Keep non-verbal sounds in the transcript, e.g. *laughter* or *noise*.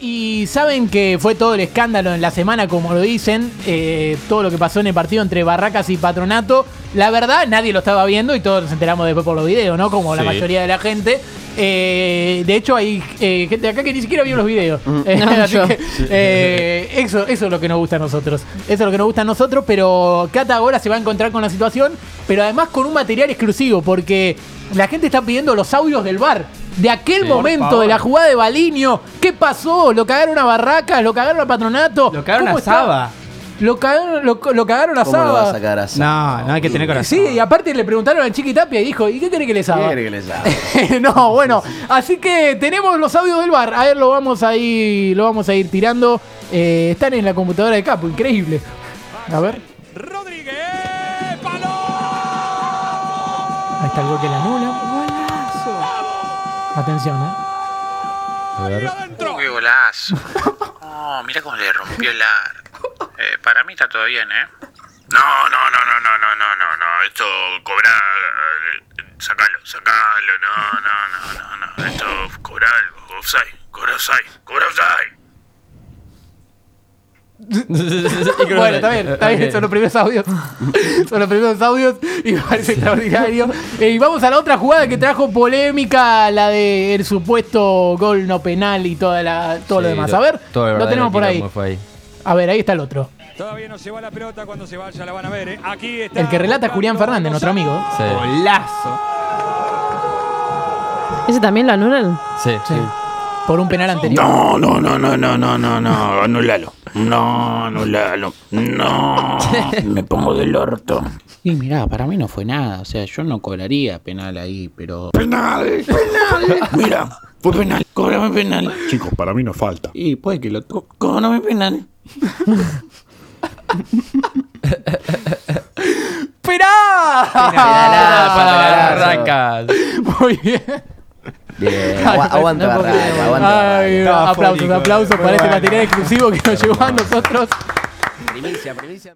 Y saben que fue todo el escándalo en la semana, como lo dicen, eh, todo lo que pasó en el partido entre Barracas y Patronato. La verdad, nadie lo estaba viendo y todos nos enteramos después por los videos, ¿no? Como la Sí. mayoría de la gente. Eh, de hecho, hay eh, gente acá que ni siquiera vio los videos. *laughs* Eh, No, así yo. que, eh, eso, eso es lo que nos gusta a nosotros. Eso es lo que nos gusta a nosotros, pero Cata ahora se va a encontrar con la situación, pero además con un material exclusivo, porque la gente está pidiendo los audios del bar. De aquel Sí. momento, de la jugada de Baliño, ¿qué pasó? ¿Lo cagaron a Barracas? ¿Lo cagaron a Patronato? Lo cagaron ¿Cómo a? Saba. Lo cagaron, lo, lo cagaron a ¿Cómo lo Saba. va a sacar a No, no hay que tener corazón. Sí, y aparte le preguntaron al Chiqui Tapia y dijo, ¿y qué quiere que le ¿Qué Saba? quiere que le sabe? *laughs* no, bueno, así que tenemos los audios del bar. A ver, lo vamos a ir, lo vamos a ir tirando. Eh, están en la computadora de Capo, increíble. A ver, Rodríguez, palo. ahí está el gol que la anula. Atención, eh. Adentro. ¡Qué golazo! Oh, mira cómo le rompió el arco. Eh, para mí está todo bien, ¿eh? No, no, no, no, no, no, no, no, no. Esto cobra. eh, Sacalo, sacalo. No, no, no, no, no. Esto cobra algo. Offside, cobra offside, cobra offside. Bueno, está bien, está bien, son los primeros audios. *laughs* Son los primeros audios y me parece extraordinario. Eh, y vamos a la otra jugada que trajo polémica, la del supuesto gol no penal y toda la, todo lo demás. A ver, lo tenemos por ahí. A ver, ahí está el otro. Todavía no se va la pelota. Cuando se vaya la van a ver. ¿eh? Aquí está. El que relata es Julián Fernández, nuestro amigo. Sí. Golazo. ¿Ese también lo anulan? Sí. Sí. Por un penal anterior. No, no, no, no, no, no, no, no. Anulalo. No, anulalo. No. *laughs* Me pongo del orto. Y mirá, para mí no fue nada. O sea, yo no cobraría penal ahí, pero. Penal, penal. Mira, fue penal. Cóbrame penal. Chicos, para mí no falta. Y puede que lo toque. Cóbrame penal. Para pedalazo. Barracas. Muy bien. Bien, agu aguanta aplausos, aplausos para este bueno. este material exclusivo que nos llegó a nosotros. Primicia, primicia.